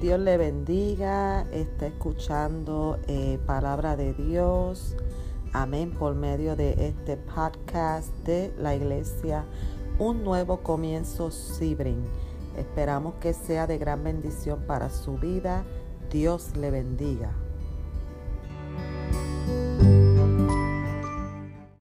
Dios le bendiga, está escuchando eh, palabra de Dios. Amén por medio de este podcast de la iglesia. Un nuevo comienzo Sibrin. Esperamos que sea de gran bendición para su vida. Dios le bendiga.